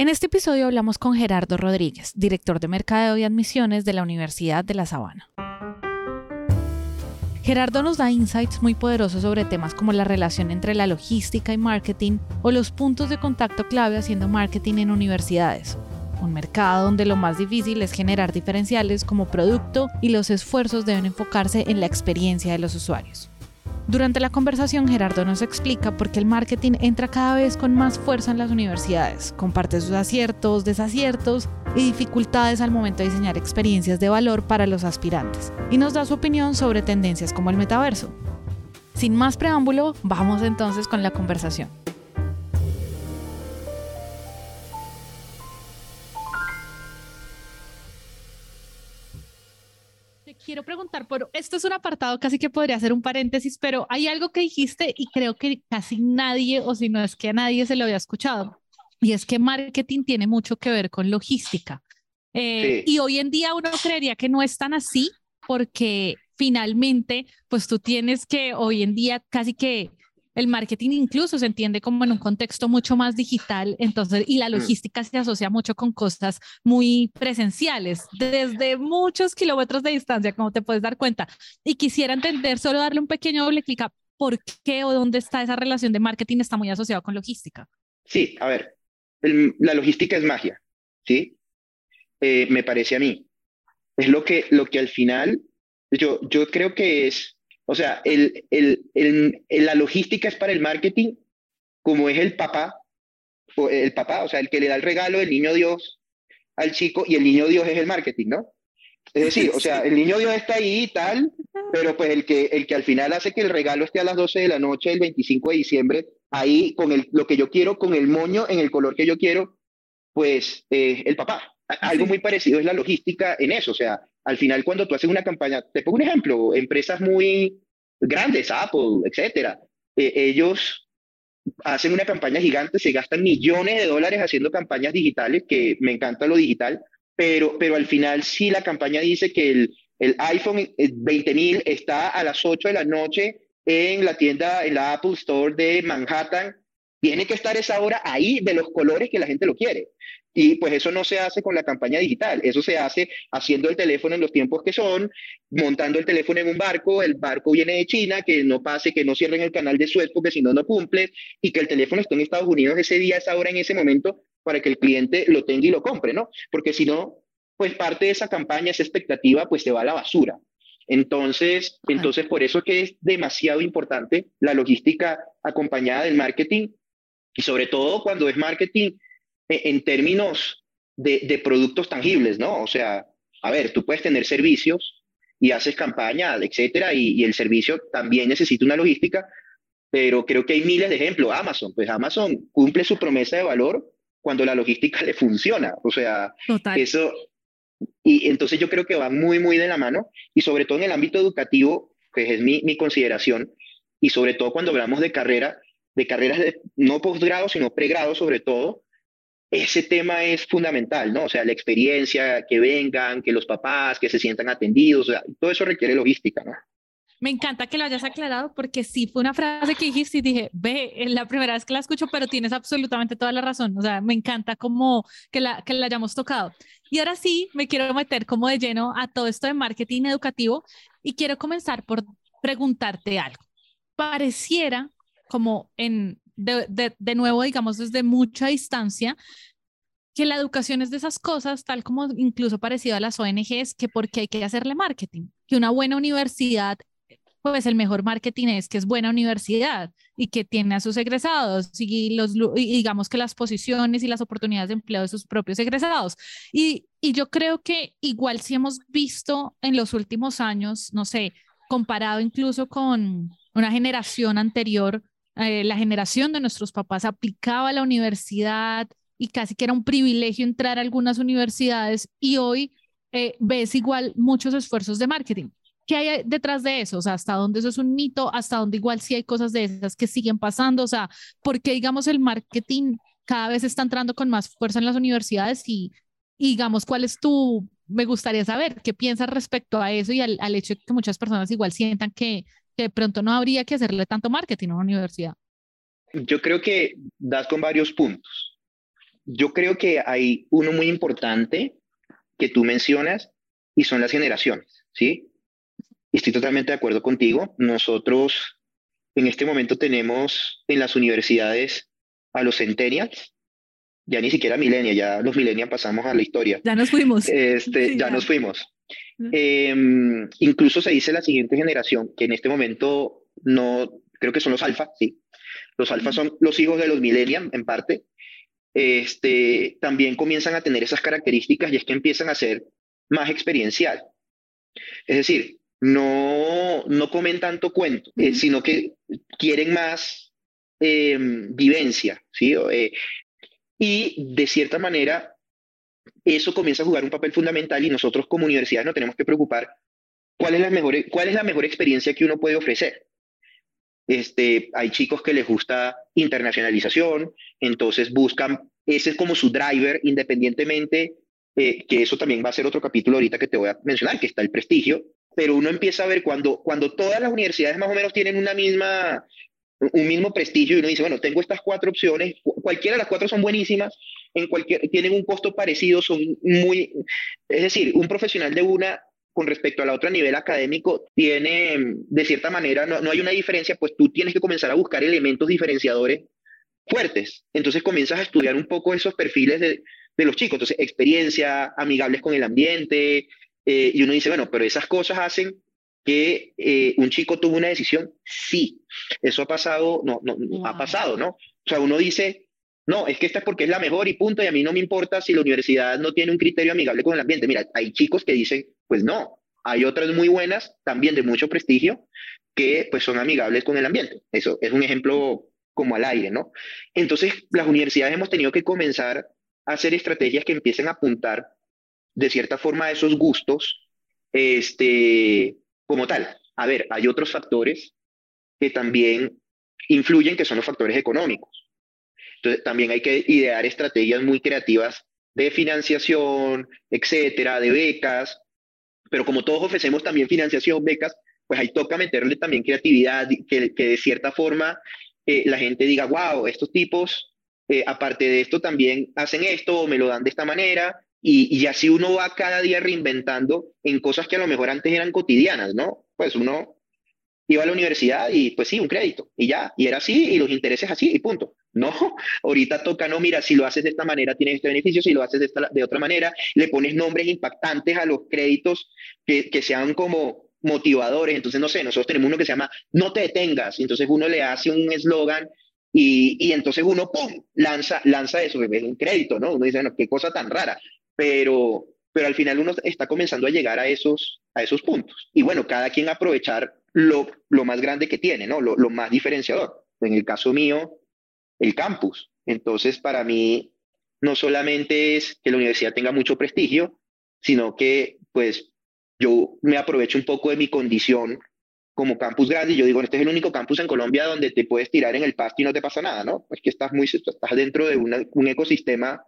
En este episodio hablamos con Gerardo Rodríguez, director de Mercadeo y Admisiones de la Universidad de La Sabana. Gerardo nos da insights muy poderosos sobre temas como la relación entre la logística y marketing o los puntos de contacto clave haciendo marketing en universidades. Un mercado donde lo más difícil es generar diferenciales como producto y los esfuerzos deben enfocarse en la experiencia de los usuarios. Durante la conversación, Gerardo nos explica por qué el marketing entra cada vez con más fuerza en las universidades, comparte sus aciertos, desaciertos y dificultades al momento de diseñar experiencias de valor para los aspirantes, y nos da su opinión sobre tendencias como el metaverso. Sin más preámbulo, vamos entonces con la conversación. Quiero preguntar por, esto es un apartado casi que podría ser un paréntesis, pero hay algo que dijiste y creo que casi nadie, o si no es que a nadie se lo había escuchado, y es que marketing tiene mucho que ver con logística. Eh, y hoy en día uno creería que no es tan así, porque finalmente, pues tú tienes que hoy en día casi que el marketing incluso se entiende como en un contexto mucho más digital, entonces, y la mm. logística se asocia mucho con cosas muy presenciales, desde muchos kilómetros de distancia, como te puedes dar cuenta. Y quisiera entender, solo darle un pequeño doble clic a por qué o dónde está esa relación de marketing está muy asociado con logística. Sí, a ver, la logística es magia, ¿sí? Eh, me parece a mí. Es lo que, lo que al final, yo, yo creo que es o sea, el, el, el, la logística es para el marketing, como es el papá, o el papá, o sea, el que le da el regalo, el niño Dios al chico, y el niño Dios es el marketing, ¿no? Es decir, o sea, el niño Dios está ahí y tal, pero pues el que, el que al final hace que el regalo esté a las 12 de la noche el 25 de diciembre, ahí con el, lo que yo quiero, con el moño en el color que yo quiero, pues eh, el papá. Algo muy parecido es la logística en eso, o sea, al final cuando tú haces una campaña, te pongo un ejemplo, empresas muy grandes, Apple, etcétera, eh, ellos hacen una campaña gigante, se gastan millones de dólares haciendo campañas digitales, que me encanta lo digital, pero, pero al final sí la campaña dice que el, el iPhone 20.000 está a las 8 de la noche en la tienda, en la Apple Store de Manhattan, tiene que estar esa hora ahí de los colores que la gente lo quiere. Y pues eso no se hace con la campaña digital, eso se hace haciendo el teléfono en los tiempos que son, montando el teléfono en un barco, el barco viene de China, que no pase, que no cierren el canal de Suez porque si no, no cumple, y que el teléfono esté en Estados Unidos ese día, esa hora, en ese momento, para que el cliente lo tenga y lo compre, ¿no? Porque si no, pues parte de esa campaña, esa expectativa, pues se va a la basura. Entonces, entonces por eso que es demasiado importante la logística acompañada del marketing y sobre todo cuando es marketing en términos de, productos tangibles, ¿no? O sea, a ver, tú puedes tener servicios y haces campaña, etcétera, y, el servicio también necesita una logística, pero creo que hay miles de ejemplos. Amazon, pues Amazon cumple su promesa de valor cuando la logística le funciona. O sea, eso. Y entonces yo creo que va muy, muy de la mano, y sobre todo en el ámbito educativo, que es mi, mi consideración, y sobre todo cuando hablamos de carrera, de carreras de, no posgrado, sino pregrado sobre todo, ese tema es fundamental, ¿no? O sea, la experiencia, que vengan, que los papás, que se sientan atendidos, o sea, todo eso requiere logística, ¿no? Me encanta que lo hayas aclarado porque sí fue una frase que dijiste y dije, ve, es la primera vez que la escucho, pero tienes absolutamente toda la razón. O sea, me encanta como que la, que la hayamos tocado. Y ahora sí, me quiero meter como de lleno a todo esto de marketing educativo y quiero comenzar por preguntarte algo. Pareciera como en, de, de, nuevo, digamos, desde mucha distancia, que la educación es de esas cosas, tal como incluso parecido a las ONGs, que porque hay que hacerle marketing, que una buena universidad, pues el mejor marketing es que es buena universidad y que tiene a sus egresados y, los, digamos que las posiciones y las oportunidades de empleo de sus propios egresados. Y, y yo creo que igual si hemos visto en los últimos años, no sé, comparado incluso con una generación anterior, eh, la generación de nuestros papás aplicaba a la universidad y casi que era un privilegio entrar a algunas universidades y hoy eh, ves igual muchos esfuerzos de marketing. ¿Qué hay detrás de eso? O sea, ¿hasta dónde eso es un mito? ¿Hasta dónde igual sí hay cosas de esas que siguen pasando? O sea, ¿por qué, digamos, el marketing cada vez está entrando con más fuerza en las universidades? Y, digamos, ¿cuál es tu, me gustaría saber, qué piensas respecto a eso y al, al hecho de que muchas personas igual sientan que, que de pronto no habría que hacerle tanto marketing a una universidad? Yo creo que das con varios puntos. Yo creo que hay uno muy importante que tú mencionas y son las generaciones, ¿sí? Estoy totalmente de acuerdo contigo. Nosotros en este momento tenemos en las universidades a los centennials, ya ni siquiera millennials, ya los millennials pasamos a la historia. Ya nos fuimos. Este, ya, nos fuimos. Em, incluso se dice la siguiente generación, que en este momento no, creo que son los alfa, sí. Los alfa son los hijos de los millennials, en parte. Este, también comienzan a tener esas características y es que empiezan a ser más experiencial. Es decir, no, no comen tanto cuento, eh, sino que quieren más em, vivencia, ¿sí? Eh, y de cierta manera, eso comienza a jugar un papel fundamental y nosotros como universidad nos tenemos que preocupar cuál es la mejor, cuál es la mejor experiencia que uno puede ofrecer. Este, hay chicos que les gusta internacionalización, entonces buscan, ese es como su driver, independientemente, eh, que eso también va a ser otro capítulo ahorita que te voy a mencionar, que está el prestigio, pero uno empieza a ver cuando, cuando todas las universidades más o menos tienen una misma, un mismo prestigio y uno dice, bueno, tengo estas cuatro opciones, cualquiera de las cuatro son buenísimas, en cualquier, tienen un costo parecido, son muy, es decir, un profesional de una con respecto a la otra a nivel académico tiene, de cierta manera, no, hay una diferencia, pues tú tienes que comenzar a buscar elementos diferenciadores fuertes. Entonces comienzas a estudiar un poco esos perfiles de, de los chicos. Entonces, experiencia, amigables con el ambiente, eh, y uno dice, bueno, pero esas cosas hacen que eh, un chico tuvo una decisión. Sí, eso ha pasado, no, no, ha pasado, ¿no? O sea, uno dice, no, es que esta es porque es la mejor y punto, y a mí no me importa si la universidad no tiene un criterio amigable con el ambiente. Mira, hay chicos que dicen, pues no, hay otras muy buenas, también de mucho prestigio, que pues son amigables con el ambiente. Eso es un ejemplo como al aire, ¿no? Entonces, las universidades hemos tenido que comenzar a hacer estrategias que empiecen a apuntar de cierta forma a esos gustos este, como tal. A ver, hay otros factores que también influyen, que son los factores económicos. Entonces, también hay que idear estrategias muy creativas de financiación, etcétera, de becas, pero como todos ofrecemos también financiación, becas, pues ahí toca meterle también creatividad, que, de cierta forma eh, la gente diga, wow, estos tipos, eh, aparte de esto, también hacen esto, o me lo dan de esta manera, y, y, así uno va cada día reinventando en cosas que a lo mejor antes eran cotidianas, ¿no? Pues uno iba a la universidad y pues sí, un crédito, y ya, y era así, y los intereses así, y punto. No, ahorita toca, no, mira, si lo haces de esta manera tienes este beneficio, si lo haces de, esta, de otra manera, le pones nombres impactantes a los créditos que, que sean como motivadores. Entonces, no sé, nosotros tenemos uno que se llama No te detengas, entonces uno le hace un eslogan y, y, entonces uno, ¡pum!, lanza, lanza eso, es un crédito, ¿no? Uno dice, no, qué cosa tan rara pero, pero al final uno está comenzando a llegar a esos, a esos puntos. Y bueno, cada quien aprovechar lo, lo más grande que tiene, ¿no? Lo, lo más diferenciador. En el caso mío, el campus. Entonces, para mí, no solamente es que la universidad tenga mucho prestigio, sino que, pues, yo me aprovecho un poco de mi condición como campus grande y yo digo, este es el único campus en Colombia donde te puedes tirar en el pasto y no te pasa nada, ¿no? Es que estás muy, estás dentro de un ecosistema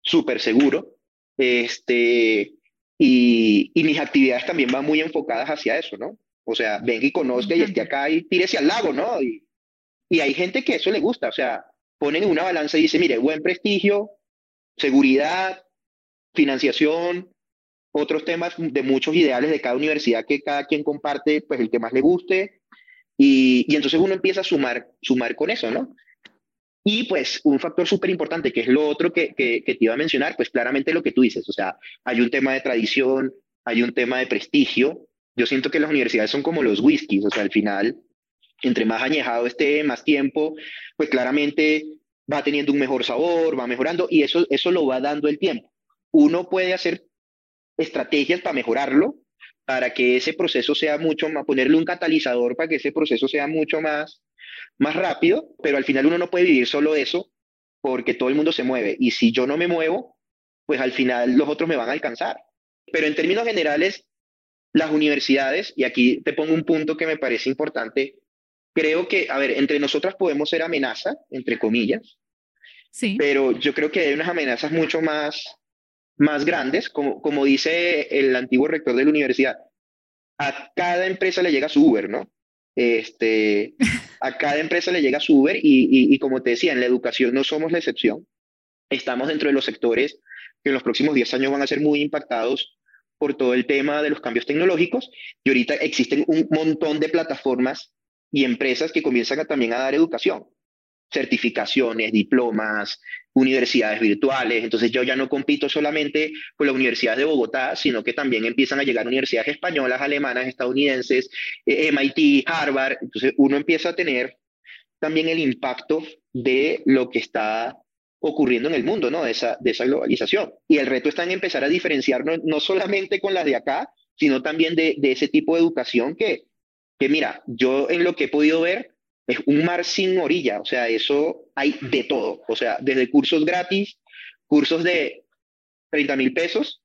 súper seguro este, y, y, mis actividades también van muy enfocadas hacia eso, ¿no? O sea, venga y conozca y esté acá y tírese al lago, ¿no? Y, y hay gente que eso le gusta, o sea, ponen una balanza y dice, mire, buen prestigio, seguridad, financiación, otros temas de muchos ideales de cada universidad que cada quien comparte, pues el que más le guste, y, y entonces uno empieza a sumar, sumar con eso, ¿no? Y pues un factor súper importante, que es lo otro que, que, te iba a mencionar, pues claramente lo que tú dices, o sea, hay un tema de tradición, hay un tema de prestigio. Yo siento que las universidades son como los whiskies, o sea, al final, entre más añejado esté, más tiempo, pues claramente va teniendo un mejor sabor, va mejorando y eso, eso lo va dando el tiempo. Uno puede hacer estrategias para mejorarlo, para que ese proceso sea mucho más, ponerle un catalizador para que ese proceso sea mucho más, más rápido, pero al final uno no puede vivir solo eso porque todo el mundo se mueve y si yo no me muevo, pues al final los otros me van a alcanzar. Pero en términos generales, las universidades, y aquí te pongo un punto que me parece importante, creo que, a ver, entre nosotras podemos ser amenaza, entre comillas, sí. pero yo creo que hay unas amenazas mucho más, más grandes, como, como dice el antiguo rector de la universidad, a cada empresa le llega su Uber, ¿no? Este, a cada empresa le llega su Uber y, y, como te decía, en la educación no somos la excepción. Estamos dentro de los sectores que en los próximos 10 años van a ser muy impactados por todo el tema de los cambios tecnológicos y ahorita existen un montón de plataformas y empresas que comienzan también a dar educación, certificaciones, diplomas, universidades virtuales. Entonces yo ya no compito solamente con la Universidad de Bogotá, sino que también empiezan a llegar universidades españolas, alemanas, estadounidenses, eh, MIT, Harvard. Entonces uno empieza a tener también el impacto de lo que está ocurriendo en el mundo, ¿no? De esa, de esa globalización. Y el reto está en empezar a diferenciarnos no solamente con las de acá, sino también de, de ese tipo de educación que, que mira, yo en lo que he podido ver es un mar sin orilla, o sea, eso hay de todo, o sea, desde cursos gratis, cursos de 30 mil pesos,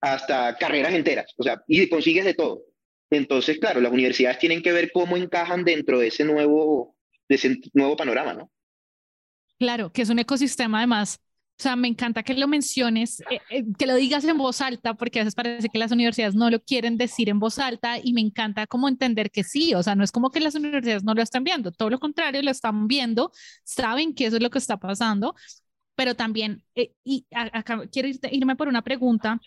hasta carreras enteras, o sea, y consigues de todo. Entonces, claro, las universidades tienen que ver cómo encajan dentro de ese nuevo, de ese nuevo panorama, ¿no? Claro, que es un ecosistema además o sea, me encanta que lo menciones, eh, eh, que lo digas en voz alta, porque a veces parece que las universidades no lo quieren decir en voz alta y me encanta como entender que sí, o sea, no es como que las universidades no lo están viendo, todo lo contrario, lo están viendo, saben que eso es lo que está pasando, pero también, eh, y acá quiero irme por una pregunta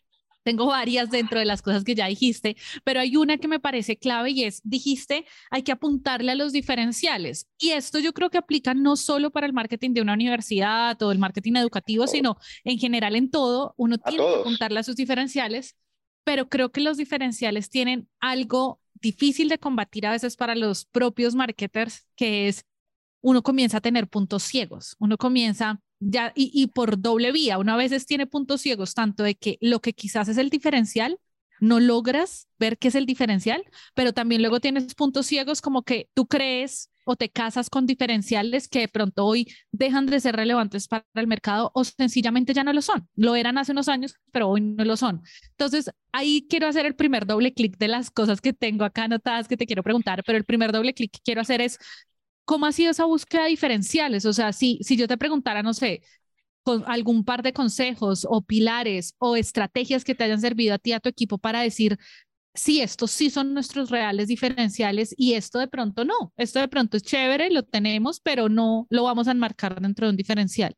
tengo varias dentro de las cosas que ya dijiste, pero hay una que me parece clave y es, dijiste, hay que apuntarle a los diferenciales. Y esto yo creo que aplica no solo para el marketing de una universidad o el marketing educativo, sino en general en todo. Uno tiene que apuntarle a sus diferenciales, pero creo que los diferenciales tienen algo difícil de combatir a veces para los propios marketers, que es uno comienza a tener puntos ciegos, uno comienza ya, y, por doble vía, uno a veces tiene puntos ciegos, tanto de que lo que quizás es el diferencial, no logras ver qué es el diferencial, pero también luego tienes puntos ciegos como que tú crees o te casas con diferenciales que de pronto hoy dejan de ser relevantes para el mercado o sencillamente ya no lo son. Lo eran hace unos años, pero hoy no lo son. Entonces, ahí quiero hacer el primer doble clic de las cosas que tengo acá anotadas que te quiero preguntar, pero el primer doble clic que quiero hacer es, ¿Cómo ha sido esa búsqueda de diferenciales? O sea, si, si yo te preguntara, no sé, con algún par de consejos o pilares o estrategias que te hayan servido a ti, a tu equipo para decir, sí, estos sí son nuestros reales diferenciales y esto de pronto no, esto de pronto es chévere, lo tenemos, pero no lo vamos a enmarcar dentro de un diferencial.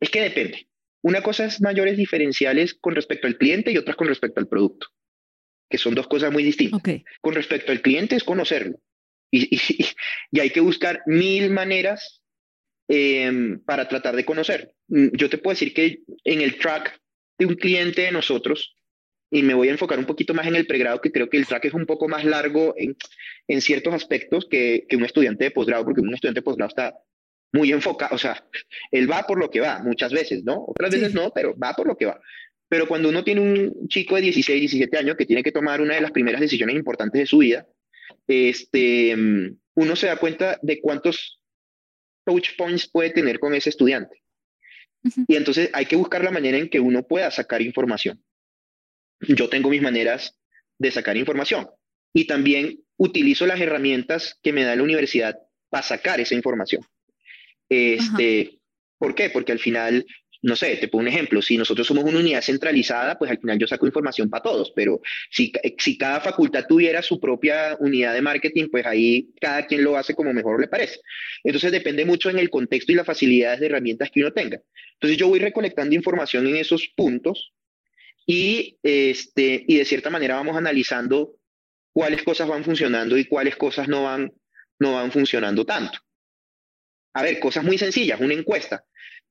Es que depende. Una cosa es mayores diferenciales con respecto al cliente y otras con respecto al producto, que son dos cosas muy distintas. Con respecto al cliente es conocerlo. Y, y, hay que buscar mil maneras em, para tratar de conocer. Mm, yo te puedo decir que en el track de un cliente de nosotros, y me voy a enfocar un poquito más en el pregrado, que creo que el track es un poco más largo en, en ciertos aspectos que, que un estudiante de posgrado, porque un estudiante de posgrado está muy enfocado, o sea, él va por lo que va, muchas veces, ¿no? Otras veces no, pero va por lo que va. Pero cuando uno tiene un chico de 16, 17 años que tiene que tomar una de las primeras decisiones importantes de su vida, este, uno se da cuenta de cuántos touch points puede tener con ese estudiante. Y entonces hay que buscar la manera en que uno pueda sacar información. Yo tengo mis maneras de sacar información y también utilizo las herramientas que me da la universidad para sacar esa información. Este, ¿Por qué? Porque al final no sé, te pongo un ejemplo, si nosotros somos una unidad centralizada, pues al final yo saco información para todos, pero si, si cada facultad tuviera su propia unidad de marketing, pues ahí cada quien lo hace como mejor le parece. Entonces depende mucho en el contexto y las facilidades de herramientas que uno tenga. Entonces yo voy recolectando información en esos puntos y, este, y de cierta manera vamos analizando cuáles cosas van funcionando y cuáles cosas no van, no van funcionando tanto. A ver, cosas muy sencillas, una encuesta.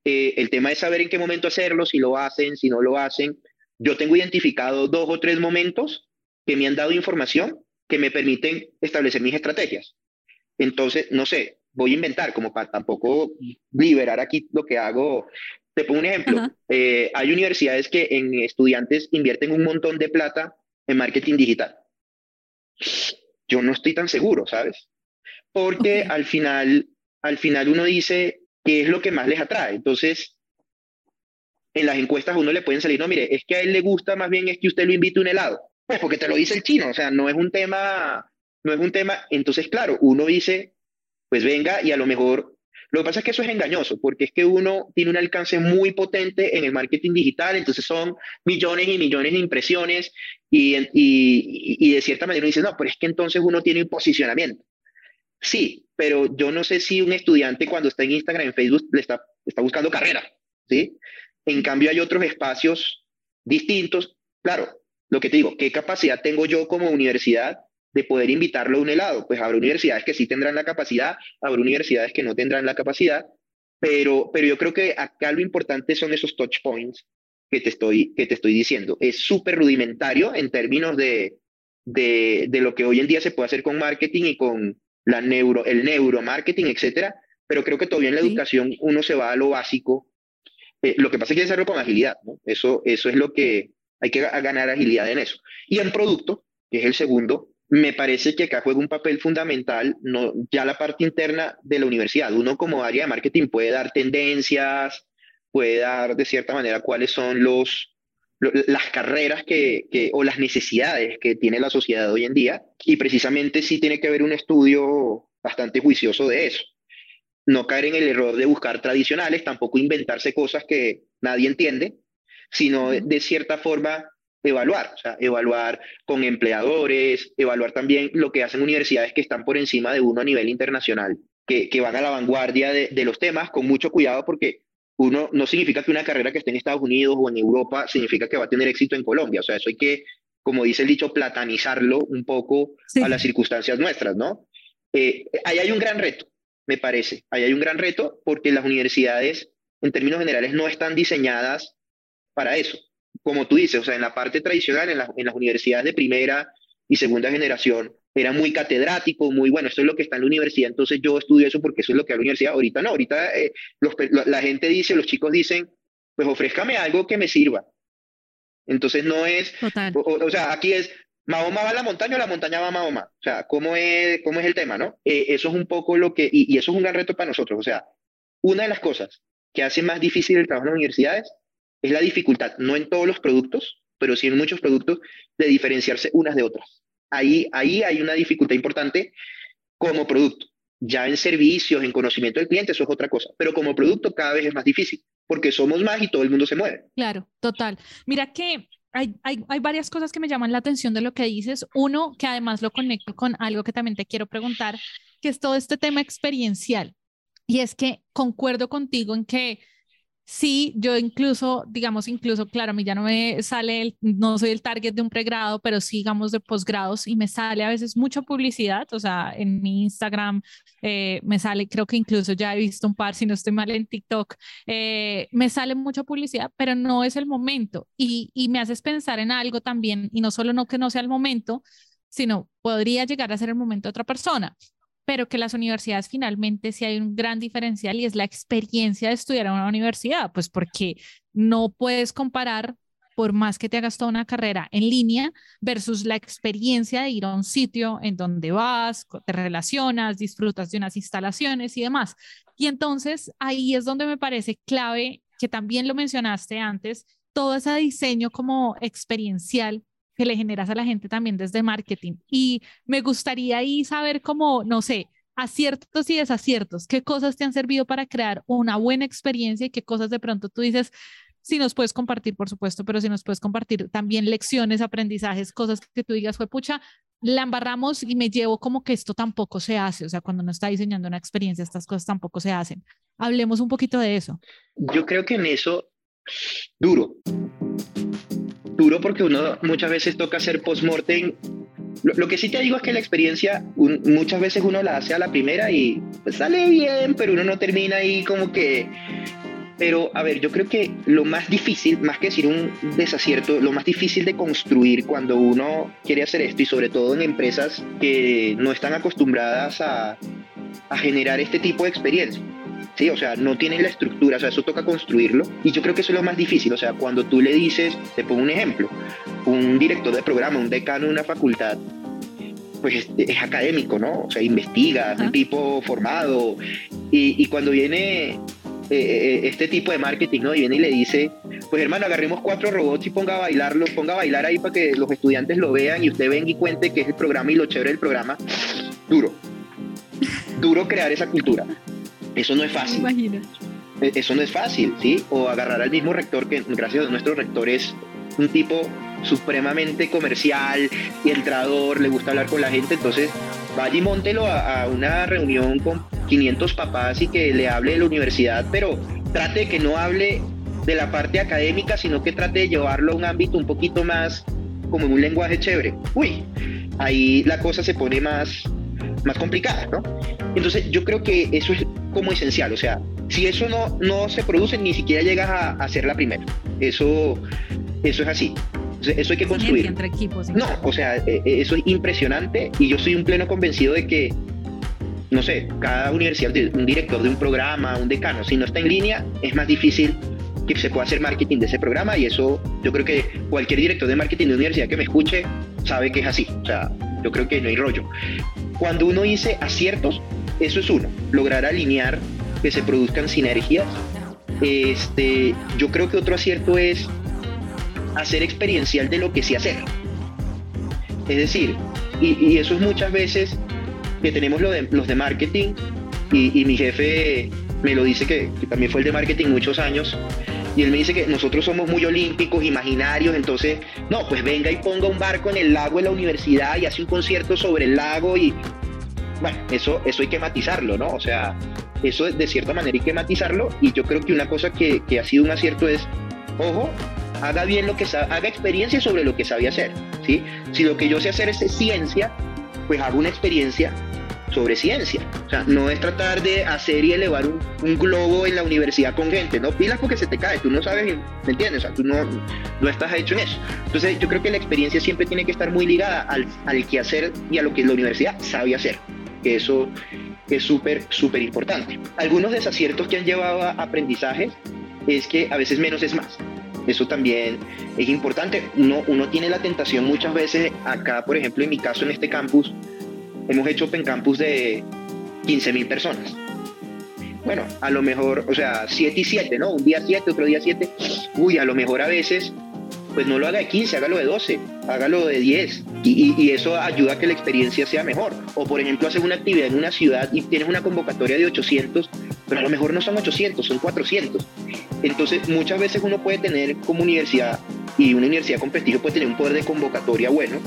Eh, el tema es saber en qué momento hacerlo, si lo hacen, si no lo hacen. Yo tengo identificado dos o tres momentos que me han dado información que me permiten establecer mis estrategias. Entonces, no sé, voy a inventar como para tampoco liberar aquí lo que hago. Te pongo un ejemplo. Eh, hay universidades que en estudiantes invierten un montón de plata en marketing digital. Yo no estoy tan seguro, ¿sabes? Porque al final, al final uno dice, qué es lo que más les atrae. Entonces, en las encuestas uno le pueden salir, no, mire, es que a él le gusta más bien es que usted lo invite a un helado. Pues porque te lo dice el chino, o sea, no es un tema, no es un tema, entonces claro, uno dice, pues venga y a lo mejor, lo que pasa es que eso es engañoso, porque es que uno tiene un alcance muy potente en el marketing digital, entonces son millones y millones de impresiones y, y, y de cierta manera uno dice, no, pero es que entonces uno tiene un posicionamiento. Sí, pero yo no sé si un estudiante cuando está en Instagram, en Facebook, le está, está buscando carrera, ¿sí? En cambio hay otros espacios distintos. Claro, lo que te digo, ¿qué capacidad tengo yo como universidad de poder invitarlo a un helado? Pues habrá universidades que sí tendrán la capacidad, habrá universidades que no tendrán la capacidad, pero, pero yo creo que acá lo importante son esos touch points que te estoy, que te estoy diciendo. Es súper rudimentario en términos de, de, de, lo que hoy en día se puede hacer con marketing y con la neuro, el neuromarketing, etcétera, pero creo que todavía en la educación uno se va a lo básico eh, lo que pasa es que hay que hacerlo con agilidad, ¿no? Eso, eso es lo que hay que ganar agilidad en eso. Y en producto, que es el segundo, me parece que acá juega un papel fundamental, no, ya la parte interna de la universidad. Uno como área de marketing puede dar tendencias, puede dar de cierta manera cuáles son los, las carreras que, que, o las necesidades que tiene la sociedad hoy en día. Y precisamente sí tiene que haber un estudio bastante juicioso de eso no caer en el error de buscar tradicionales, tampoco inventarse cosas que nadie entiende, sino de, cierta forma evaluar, o sea, evaluar con empleadores, evaluar también lo que hacen universidades que están por encima de uno a nivel internacional, que, que van a la vanguardia de, de, los temas con mucho cuidado porque uno no significa que una carrera que esté en Estados Unidos o en Europa significa que va a tener éxito en Colombia, o sea, eso hay que, como dice el dicho, platanizarlo un poco a las circunstancias nuestras, ¿no? Eh, ahí hay un gran reto, me parece. Ahí hay un gran reto porque las universidades, en términos generales, no están diseñadas para eso. Como tú dices, o sea, en la parte tradicional, en, en las universidades de primera y segunda generación, era muy catedrático, muy bueno, esto es lo que está en la universidad, entonces yo estudio eso porque eso es lo que hay en la universidad. Ahorita no, ahorita eh, los, la gente dice, los chicos dicen, pues ofrézcame algo que me sirva. Entonces no es, o, o, sea, aquí es, Mahoma va a la montaña o la montaña va a Mahoma. O sea, ¿cómo es, cómo es el tema, no? Eh, eso es un poco lo que, y, eso es un gran reto para nosotros. O sea, una de las cosas que hace más difícil el trabajo en las universidades es la dificultad, no en todos los productos, pero sí en muchos productos, de diferenciarse unas de otras. Ahí, ahí hay una dificultad importante como producto. Ya en servicios, en conocimiento del cliente, eso es otra cosa. Pero como producto cada vez es más difícil, porque somos más y todo el mundo se mueve. Claro, total. Mira que hay, hay, hay, varias cosas que me llaman la atención de lo que dices. Uno, que además lo conecto con algo que también te quiero preguntar, que es todo este tema experiencial. Y es que concuerdo contigo en que Sí, yo incluso, digamos, incluso, claro, a mí ya no me sale, el, no soy el target de un pregrado, pero sí, digamos, de posgrados y me sale a veces mucha publicidad, o sea, en mi Instagram eh, me sale, creo que incluso ya he visto un par, si no estoy mal en TikTok, eh, me sale mucha publicidad, pero no es el momento y, y me haces pensar en algo también, y no solo no que no sea el momento, sino podría llegar a ser el momento de otra persona pero que las universidades finalmente sí hay un gran diferencial y es la experiencia de estudiar en una universidad, pues porque no puedes comparar por más que te hagas toda una carrera en línea versus la experiencia de ir a un sitio en donde vas, te relacionas, disfrutas de unas instalaciones y demás. Y entonces ahí es donde me parece clave, que también lo mencionaste antes, todo ese diseño como experiencial que le generas a la gente también desde marketing. Y me gustaría ahí saber cómo, no sé, aciertos y desaciertos, qué cosas te han servido para crear una buena experiencia y qué cosas de pronto tú dices, si nos puedes compartir, por supuesto, pero si nos puedes compartir también lecciones, aprendizajes, cosas que tú digas, fue pucha, la embarramos y me llevo como que esto tampoco se hace, o sea, cuando uno está diseñando una experiencia, estas cosas tampoco se hacen. Hablemos un poquito de eso. Yo creo que en eso, duro, duro porque uno muchas veces toca hacer post-mortem. Lo, que sí te digo es que la experiencia muchas veces uno la hace a la primera y pues sale bien, pero uno no termina ahí como que... Pero a ver, yo creo que lo más difícil, más que decir un desacierto, lo más difícil de construir cuando uno quiere hacer esto y sobre todo en empresas que no están acostumbradas a, a generar este tipo de experiencia ¿sí? O sea, no tienen la estructura, o sea, eso toca construirlo. Y yo creo que eso es lo más difícil, o sea, cuando tú le dices, te pongo un ejemplo, un director de programa, un decano de una facultad, pues es, académico, ¿no? O sea, investiga, es un tipo formado. Y, y cuando viene eh, eh, este tipo de marketing, ¿no? Y viene y le dice, pues hermano, agarremos cuatro robots y ponga a bailarlo, ponga a bailar ahí para que los estudiantes lo vean y usted venga y cuente qué es el programa y lo chévere del programa. Duro. Duro crear esa cultura. Eso no es fácil. E, eso no es fácil, ¿sí? O agarrar al mismo rector, que gracias a nuestro rector es un tipo supremamente comercial y entrador, le gusta hablar con la gente, entonces vaya y montelo a, a, una reunión con 500 papás y que le hable de la universidad, pero trate de que no hable de la parte académica, sino que trate de llevarlo a un ámbito un poquito más como en un lenguaje chévere. Uy, ahí la cosa se pone más, más complicada, ¿no? Entonces yo creo que eso es como esencial, o sea, si eso no, no se produce, ni siquiera llegas a, a ser la primera. Eso, eso es así. Eso hay que construir. Entre equipos, no, o sea, e, e, eso es impresionante y yo soy un pleno convencido de que, no sé, cada universidad, un director de un programa, un decano, si no está en línea, es más difícil que se pueda hacer marketing de ese programa y eso yo creo que cualquier director de marketing de universidad que me escuche sabe que es así. O sea, yo creo que no hay rollo. Cuando uno dice aciertos, eso es uno, lograr alinear que se produzcan sinergias. Este, yo creo que otro acierto es hacer experiencial de lo que sí hacer. Es decir, y, eso es muchas veces que tenemos los de marketing y, mi jefe me lo dice que, también fue el de marketing muchos años y él me dice que nosotros somos muy olímpicos, imaginarios, entonces, no, pues venga y ponga un barco en el lago de la universidad y hace un concierto sobre el lago y, bueno, eso, eso hay que matizarlo, ¿no? O sea, eso de cierta manera hay que matizarlo y yo creo que una cosa que, que ha sido un acierto es, ojo, haga bien lo que sabe, haga experiencia sobre lo que sabe hacer, ¿sí? Si lo que yo sé hacer es ciencia, pues hago una experiencia sobre ciencia. O sea, no es tratar de hacer y elevar un, globo en la universidad con gente, no pilas porque se te cae, tú no sabes, ¿me entiendes? O sea, tú no, no estás hecho en eso. Entonces, yo creo que la experiencia siempre tiene que estar muy ligada al, al hacer y a lo que la universidad sabe hacer, que eso es súper, súper importante. Algunos desaciertos que han llevado a aprendizajes es que a veces menos es más. Eso también es importante. Uno, uno tiene la tentación muchas veces, acá por ejemplo en mi caso en este campus, hemos hecho Open Campus de 15 mil personas. Bueno, a lo mejor, o sea, 7 y 7, ¿no? Un día 7, otro día 7. Uy, a lo mejor a veces, pues no lo haga de 15, hágalo de 12, hágalo de 10. Y, y, eso ayuda a que la experiencia sea mejor. O por ejemplo, haces una actividad en una ciudad y tienes una convocatoria de 800, pero a lo mejor no son 800, son 400. Entonces, muchas veces uno puede tener como universidad, y una universidad con prestigio puede tener un poder de convocatoria bueno,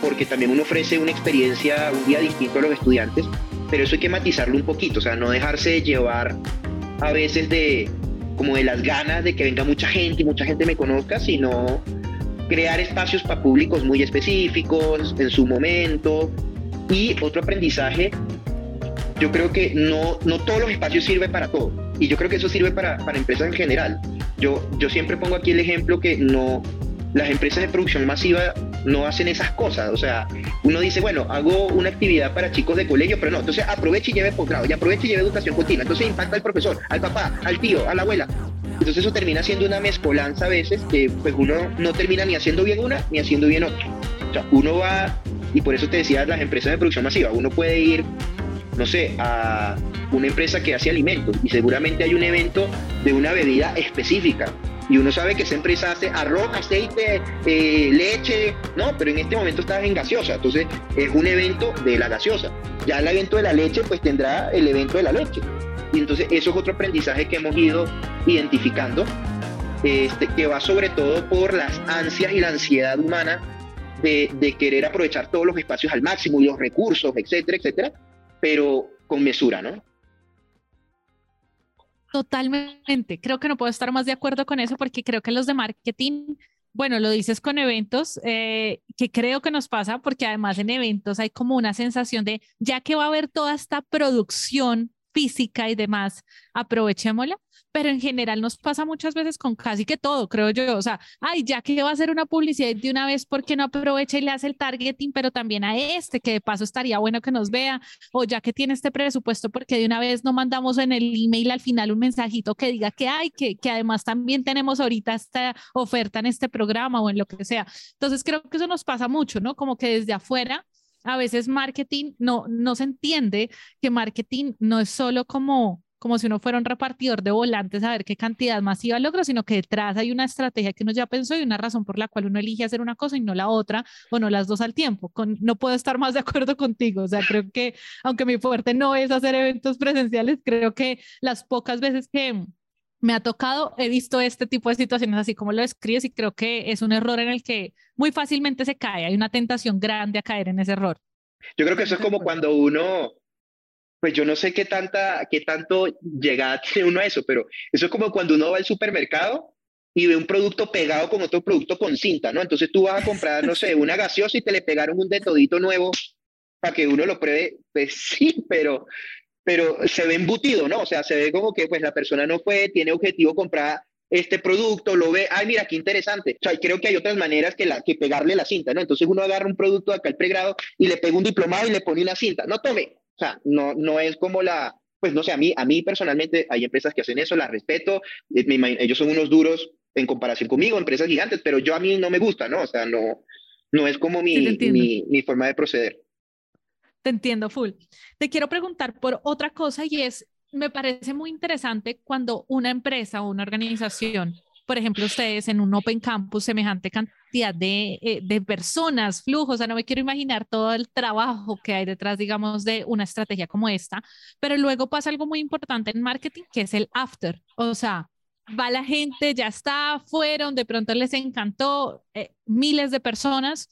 porque también uno ofrece una experiencia, un día distinto a los estudiantes, pero eso hay que matizarlo un poquito, o sea, no dejarse llevar a veces de como de las ganas de que venga mucha gente y mucha gente me conozca, sino crear espacios para públicos muy específicos en su momento. Y otro aprendizaje, yo creo que no, no todos los espacios sirven para todo. Y yo creo que eso sirve para, para empresas en general. Yo, yo siempre pongo aquí el ejemplo que no, las empresas de producción masiva no hacen esas cosas. O sea, uno dice, bueno, hago una actividad para chicos de colegio, pero no. Entonces aproveche y lleve posgrado, y aproveche y lleve educación continua. Entonces impacta al profesor, al papá, al tío, a la abuela. Entonces eso termina siendo una mezcolanza a veces que pues uno no termina ni haciendo bien una ni haciendo bien otra. O sea, uno va, y por eso te decía las empresas de producción masiva, uno puede ir, no sé, a una empresa que hace alimentos y seguramente hay un evento de una bebida específica y uno sabe que esa empresa hace arroz, aceite, eh, leche, no, pero en este momento está en gaseosa, entonces es un evento de la gaseosa. Ya el evento de la leche, pues tendrá el evento de la leche. Y entonces eso es otro aprendizaje que hemos ido identificando, este, que va sobre todo por las ansias y la ansiedad humana de, de querer aprovechar todos los espacios al máximo y los recursos, etcétera, etcétera, pero con mesura, ¿no? Totalmente. Creo que no puedo estar más de acuerdo con eso porque creo que los de marketing, bueno, lo dices con eventos, eh, que creo que nos pasa porque además en eventos hay como una sensación de, ya que va a haber toda esta producción física y demás, aprovechémosla pero en general nos pasa muchas veces con casi que todo, creo yo. O sea, ay, ya que va a hacer una publicidad de una vez, ¿por qué no aprovecha y le hace el targeting, pero también a este, que de paso estaría bueno que nos vea? O ya que tiene este presupuesto, porque de una vez no mandamos en el email al final un mensajito que diga que hay, que, que además también tenemos ahorita esta oferta en este programa o en lo que sea. Entonces, creo que eso nos pasa mucho, ¿no? Como que desde afuera a veces marketing no, no se entiende que marketing no es solo como como si uno fuera un repartidor de volantes a ver qué cantidad masiva logra, sino que detrás hay una estrategia que uno ya pensó y una razón por la cual uno elige hacer una cosa y no la otra, o no las dos al tiempo. Con, no puedo estar más de acuerdo contigo. O sea, creo que aunque mi fuerte no es hacer eventos presenciales, creo que las pocas veces que me ha tocado, he visto este tipo de situaciones así como lo describes y creo que es un error en el que muy fácilmente se cae. Hay una tentación grande a caer en ese error. Yo creo que eso es como cuando uno, pues yo no sé qué, tanta, qué tanto llegada tiene uno a eso, pero eso es como cuando uno va al supermercado y ve un producto pegado con otro producto con cinta, ¿no? Entonces tú vas a comprar, no sé, una gaseosa y te le pegaron un detodito nuevo para que uno lo pruebe. Pues sí, pero, pero se ve embutido, ¿no? O sea, se ve como que pues la persona no fue, tiene objetivo comprar este producto, lo ve, ay, mira, qué interesante. O sea, creo que hay otras maneras que, la, que pegarle la cinta, ¿no? Entonces uno agarra un producto acá al pregrado y le pega un diplomado y le pone una cinta. No tome. O sea, no, no es como la, pues no sé, a mí, a mí personalmente hay empresas que hacen eso, las respeto, eh, ellos son unos duros en comparación conmigo, empresas gigantes, pero yo a mí no me gusta, ¿no? O sea, no, no es como mi, mi, mi forma de proceder. Te entiendo, full. Te quiero preguntar por otra cosa y es, me parece muy interesante cuando una empresa o una organización, por ejemplo, ustedes en un Open Campus, semejante cantidad de, eh, de personas, flujos, o sea, no me quiero imaginar todo el trabajo que hay detrás, digamos, de una estrategia como esta, pero luego pasa algo muy importante en marketing, que es el after, o sea, va la gente, ya está, fueron, de pronto les encantó, eh, miles de personas,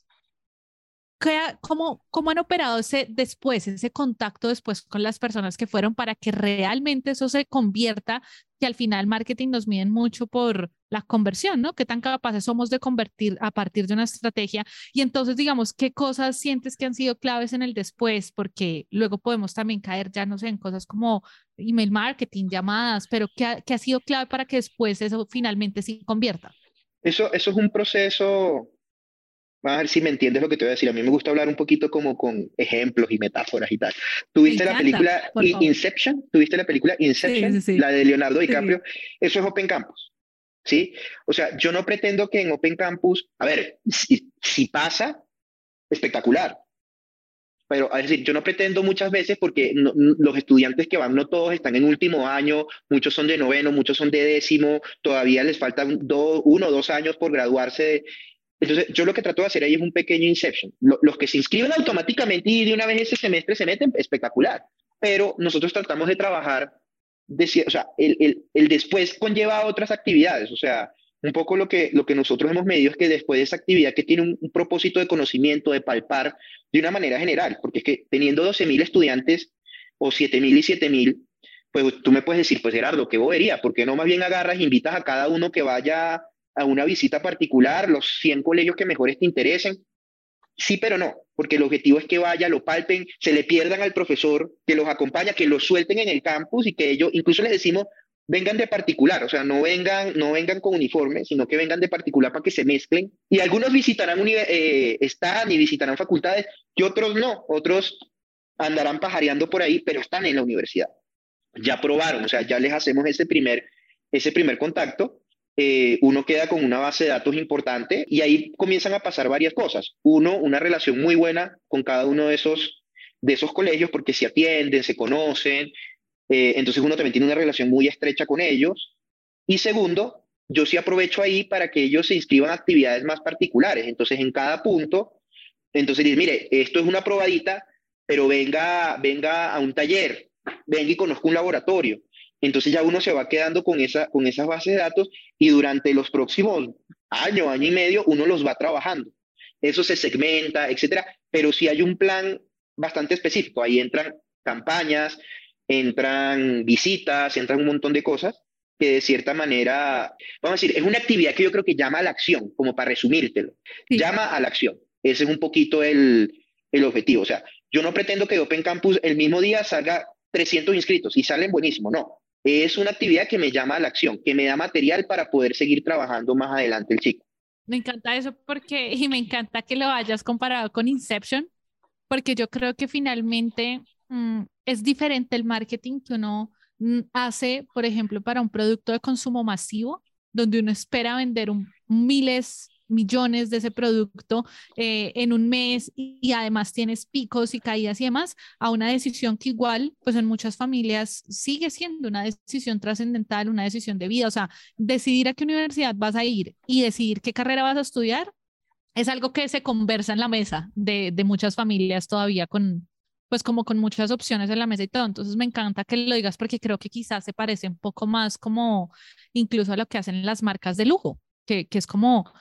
¿Cómo, ¿Cómo han operado ese después, ese contacto después con las personas que fueron para que realmente eso se convierta, que al final marketing nos miden mucho por la conversión, ¿no? ¿Qué tan capaces somos de convertir a partir de una estrategia? Y entonces, digamos, ¿qué cosas sientes que han sido claves en el después? Porque luego podemos también caer, ya no sé, en cosas como email marketing, llamadas, pero ¿qué ha, qué ha sido clave para que después eso finalmente se convierta? Eso, eso es un proceso a ver si me entiendes lo que te voy a decir. A mí me gusta hablar un poquito como con ejemplos y metáforas y tal. ¿Tuviste la película Inception? ¿Tuviste la película Inception? La de Leonardo DiCaprio. Eso es Open Campus. ¿Sí? O sea, yo no pretendo que en Open Campus, a ver, si, pasa, espectacular. Pero, es decir, yo no pretendo muchas veces porque los estudiantes que van, no todos están en último año, muchos son de noveno, muchos son de décimo, todavía les faltan uno o dos años por graduarse entonces, yo lo que trato de hacer ahí es un pequeño inception. los que se inscriben automáticamente y de una vez ese semestre se meten, espectacular. Pero nosotros tratamos de trabajar, o sea, el, el, el, después conlleva otras actividades. O sea, un poco lo que, lo que nosotros hemos medido es que después de esa actividad que tiene un, propósito de conocimiento, de palpar de una manera general, porque es que teniendo 12.000 estudiantes o 7.000 y 7.000, pues tú me puedes decir, pues Gerardo, qué bobería, ¿por qué no más bien agarras, invitas a cada uno que vaya a una visita particular, los 100 colegios que mejores te interesen. Sí, pero no, porque el objetivo es que vaya, lo palpen, se le pierdan al profesor que los acompaña, que los suelten en el campus y que ellos, incluso les decimos, vengan de particular, o sea, no vengan, no vengan con uniforme, sino que vengan de particular para que se mezclen. Y algunos visitarán eh, están y visitarán facultades, y otros no, otros andarán pajareando por ahí, pero están en la universidad. Ya probaron, o sea, ya les hacemos ese primer, ese primer contacto eh, uno queda con una base de datos importante y ahí comienzan a pasar varias cosas. Uno, una relación muy buena con cada uno de esos, de esos colegios porque se atienden, se conocen, eh, entonces uno también tiene una relación muy estrecha con ellos. Y segundo, yo sí aprovecho ahí para que ellos se inscriban a actividades más particulares. Entonces, en cada punto, entonces dice, mire, esto es una probadita, pero venga, venga a un taller, venga y conozca un laboratorio. Entonces ya uno se va quedando con, esa, con esas bases de datos y durante los próximos año, año y medio, uno los va trabajando. Eso se segmenta, etcétera, pero si hay un plan bastante específico. Ahí entran campañas, entran visitas, entran un montón de cosas que de cierta manera, vamos a decir, es una actividad que yo creo que llama a la acción, como para resumírtelo. Llama a la acción. Ese es un poquito el, el objetivo. O sea, yo no pretendo que Open Campus el mismo día salga 300 inscritos y salen buenísimo, no es una actividad que me llama a la acción, que me da material para poder seguir trabajando más adelante el ciclo. Me encanta eso porque, y me encanta que lo hayas comparado con Inception, porque yo creo que finalmente mm, es diferente el marketing que uno mm, hace, por ejemplo, para un producto de consumo masivo, donde uno espera vender un, miles millones de ese producto eh, en un mes y, además tienes picos y caídas y demás, a una decisión que igual, pues en muchas familias sigue siendo una decisión trascendental, una decisión de vida. O sea, decidir a qué universidad vas a ir y decidir qué carrera vas a estudiar es algo que se conversa en la mesa de, de muchas familias todavía con, pues como con muchas opciones en la mesa y todo. Entonces me encanta que lo digas porque creo que quizás se parece un poco más como incluso a lo que hacen las marcas de lujo, que, que es como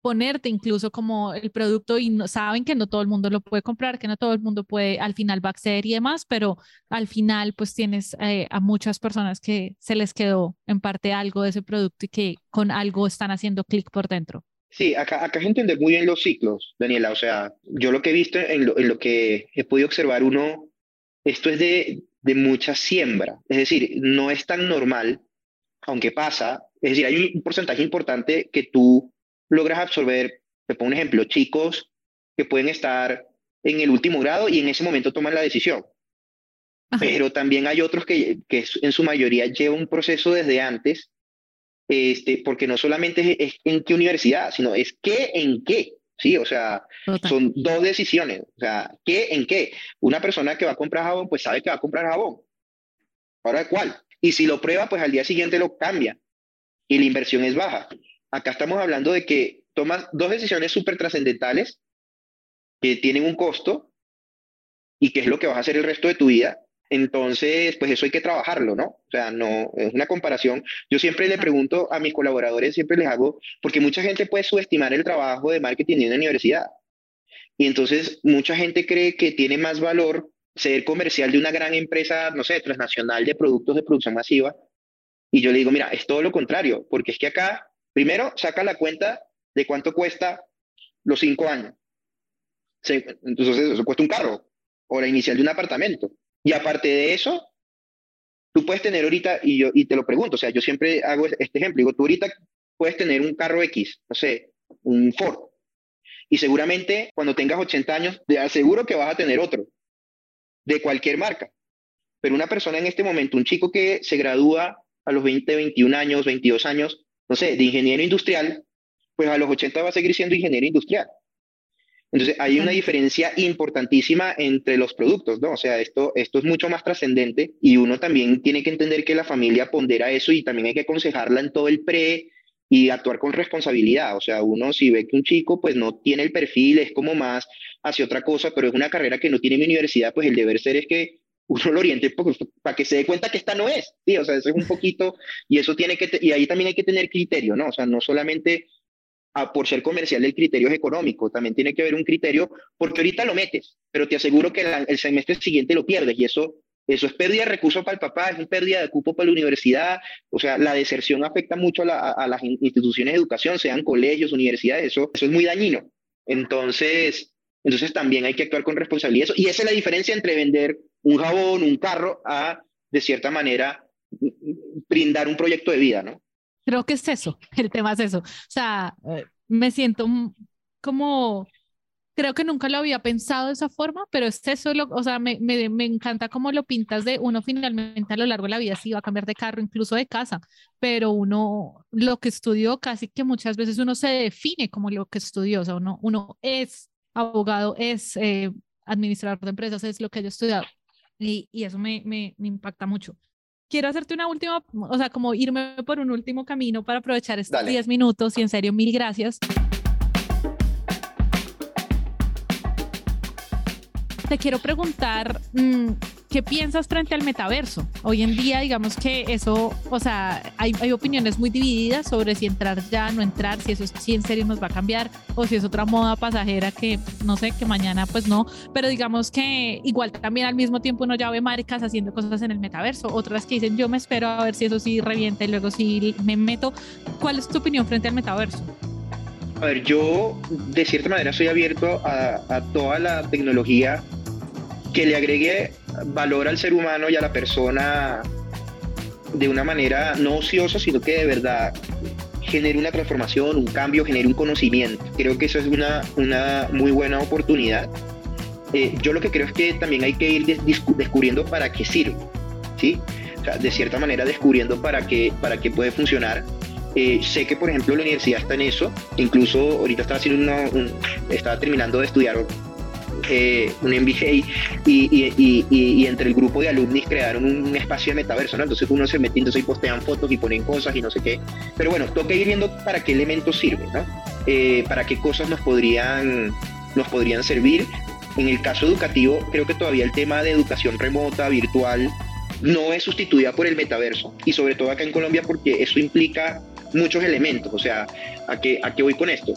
ponerte incluso como el producto y no, saben que no todo el mundo lo puede comprar, que no todo el mundo puede, al final va a acceder y demás, pero al final pues tienes eh, a muchas personas que se les quedó en parte algo de ese producto y que con algo están haciendo clic por dentro. Sí, acá, acá se entiende muy bien los ciclos, Daniela. O sea, yo lo que he visto en lo, en lo que he podido observar, uno, esto es de, de mucha siembra. Es decir, no es tan normal, aunque pasa. Es decir, hay un porcentaje importante que tú logras absorber, te pongo un ejemplo, chicos que pueden estar en el último grado y en ese momento toman la decisión. Pero también hay otros que, que en su mayoría llevan un proceso desde antes, este, porque no solamente es, en qué universidad, sino es qué en qué. Sí, o sea, son dos decisiones. O sea, ¿qué en qué? Una persona que va a comprar jabón, pues sabe que va a comprar jabón. Ahora, ¿cuál? Y si lo prueba, pues al día siguiente lo cambia y la inversión es baja acá estamos hablando de que tomas dos decisiones súper trascendentales que tienen un costo y que es lo que vas a hacer el resto de tu vida. Entonces, pues eso hay que trabajarlo, ¿no? O sea, no, es una comparación. Yo siempre le pregunto a mis colaboradores, siempre les hago, porque mucha gente puede subestimar el trabajo de marketing en una universidad. Y entonces mucha gente cree que tiene más valor ser comercial de una gran empresa, no sé, transnacional de productos de producción masiva. Y yo le digo, mira, es todo lo contrario, porque es que acá Primero, saca la cuenta de cuánto cuesta los cinco años. Entonces, eso cuesta un carro o la inicial de un apartamento. Y aparte de eso, tú puedes tener ahorita, y, yo, y te lo pregunto, o sea, yo siempre hago este ejemplo, digo, tú ahorita puedes tener un carro X, no sé, un Ford, y seguramente cuando tengas 80 años, te aseguro que vas a tener otro, de cualquier marca. Pero una persona en este momento, un chico que se gradúa a los 20, 21 años, 22 años, no sé, de ingeniero industrial, pues a los 80 va a seguir siendo ingeniero industrial. Entonces, hay una diferencia importantísima entre los productos, ¿no? O sea, esto, esto es mucho más trascendente y uno también tiene que entender que la familia pondera eso y también hay que aconsejarla en todo el pre y actuar con responsabilidad. O sea, uno si ve que un chico pues no tiene el perfil, es como más hacia otra cosa, pero es una carrera que no tiene mi universidad, pues el deber ser es que uno lo oriente para que se dé cuenta que esta no es, ¿sí? O sea, eso es un poquito, y eso tiene que, y ahí también hay que tener criterio, ¿no? O sea, no solamente a, por ser comercial el criterio es económico, también tiene que haber un criterio, porque ahorita lo metes, pero te aseguro que el semestre siguiente lo pierdes, y eso, eso es pérdida de recursos para el papá, es pérdida de cupo para la universidad, o sea, la deserción afecta mucho a, a las instituciones de educación, sean colegios, universidades, eso, eso es muy dañino. Entonces, entonces también hay que actuar con responsabilidad. Y esa es la diferencia entre vender un jabón, un carro, a, de cierta manera, brindar un proyecto de vida, ¿no? Creo que es eso, el tema es eso. O sea, eh, me siento como, creo que nunca lo había pensado de esa forma, pero es eso, lo, o sea, me, me, me, encanta cómo lo pintas de uno finalmente a lo largo de la vida sí va a cambiar de carro, incluso de casa, pero uno lo que estudió casi que muchas veces uno se define como lo que estudió, o sea, uno, uno es abogado, es eh, administrador de empresas, es lo que he estudiado y, y eso me, me, me, impacta mucho. Quiero hacerte una última, o sea, como irme por un último camino para aprovechar estos 10 minutos y en serio, mil gracias. Te quiero preguntar, mm, ¿qué piensas frente al metaverso? Hoy en día, digamos que eso, o sea, hay, hay, opiniones muy divididas sobre si entrar ya, no entrar, si eso si en serio nos va a cambiar o si es otra moda pasajera que no sé, que mañana pues no, pero digamos que igual también al mismo tiempo uno ya ve marcas haciendo cosas en el metaverso, otras que dicen yo me espero a ver si eso sí revienta y luego sí me meto. ¿Cuál es tu opinión frente al metaverso? A ver, yo de cierta manera soy abierto a, a toda la tecnología que le agregue valor al ser humano y a la persona de una manera no ociosa, sino que de verdad genere una transformación, un cambio, genere un conocimiento. Creo que eso es una, una muy buena oportunidad. Eh, yo lo que creo es que también hay que ir descubriendo para qué sirve, ¿sí? De cierta manera descubriendo para qué, para qué puede funcionar. Eh, sé que, por ejemplo, la universidad está en eso. Incluso ahorita estaba, haciendo un, estaba terminando de estudiar eh, un MBA y, entre el grupo de alumnos crearon un, espacio de metaverso, ¿no? Entonces uno se mete, entonces y postean fotos y ponen cosas y no sé qué. Pero bueno, toca ir viendo para qué elementos sirve, ¿no? Eh, para qué cosas nos podrían, nos podrían servir. En el caso educativo, creo que todavía el tema de educación remota, virtual, no es sustituida por el metaverso. Y sobre todo acá en Colombia porque eso implica muchos elementos. O sea, ¿a qué, a qué voy con esto?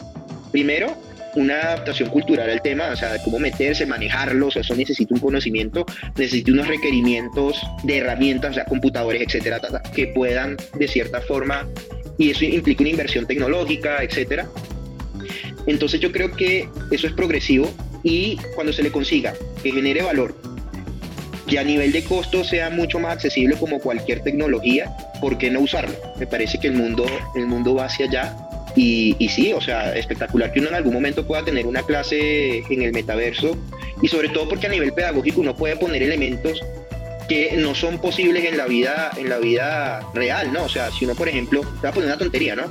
Primero, una adaptación cultural al tema, o sea, cómo meterse, manejarlo, o sea, eso necesita un conocimiento, necesita unos requerimientos de herramientas, o sea, computadores, etcétera, que puedan de cierta forma, y eso implica una inversión tecnológica, etcétera. Entonces yo creo que eso es progresivo y cuando se le consiga que genere valor, que a nivel de costo sea mucho más accesible como cualquier tecnología, ¿por qué no usarlo? Me parece que el mundo, el mundo va hacia allá y, y, sí, o sea, espectacular que uno en algún momento pueda tener una clase en el metaverso y sobre todo porque a nivel pedagógico uno puede poner elementos que no son posibles en la vida, en la vida real, ¿no? O sea, si uno, por ejemplo, te va a poner una tontería, ¿no?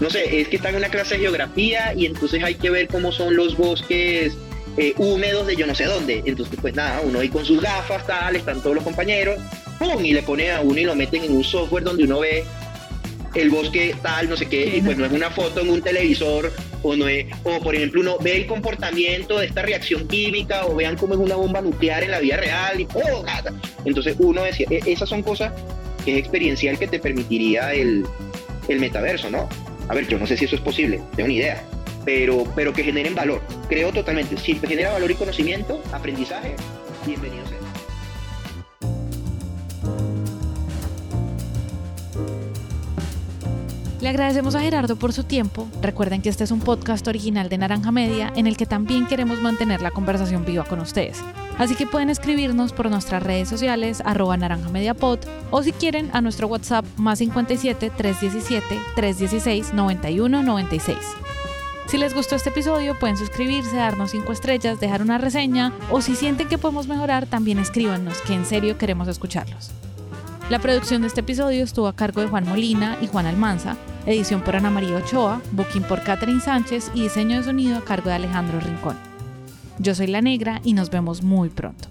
No sé, es que está en una clase de geografía y entonces hay que ver cómo son los bosques eh, húmedos de yo no sé dónde. Entonces, pues nada, uno ahí con sus gafas, tal, están todos los compañeros, ¡pum! Y le pone a uno y lo meten en un software donde uno ve el bosque tal, no sé qué, y pues no es una foto en un televisor, o no es, o por ejemplo uno ve el comportamiento de esta reacción química, o vean cómo es una bomba nuclear en la vida real, y ¡oh! Entonces uno decía, e, esas son cosas que es experiencial que te permitiría el, el metaverso, ¿no? A ver, yo no sé si eso es posible, tengo una idea, pero, pero que generen valor. Creo totalmente, si genera valor y conocimiento, aprendizaje, bienvenido sea. Le agradecemos a Gerardo por su tiempo. Recuerden que este es un podcast original de Naranja Media en el que también queremos mantener la conversación viva con ustedes. Así que pueden escribirnos por nuestras redes sociales arroba naranjamediapod o si quieren a nuestro WhatsApp más 57 317 316 91 96. Si les gustó este episodio, pueden suscribirse, darnos 5 estrellas, dejar una reseña o si sienten que podemos mejorar, también escríbanos, que en serio queremos escucharlos. La producción de este episodio estuvo a cargo de Juan Molina y Juan Almanza, edición por Ana María Ochoa, booking por Catherine Sánchez y diseño de sonido a cargo de Alejandro Rincón. Yo soy La Negra y nos vemos muy pronto.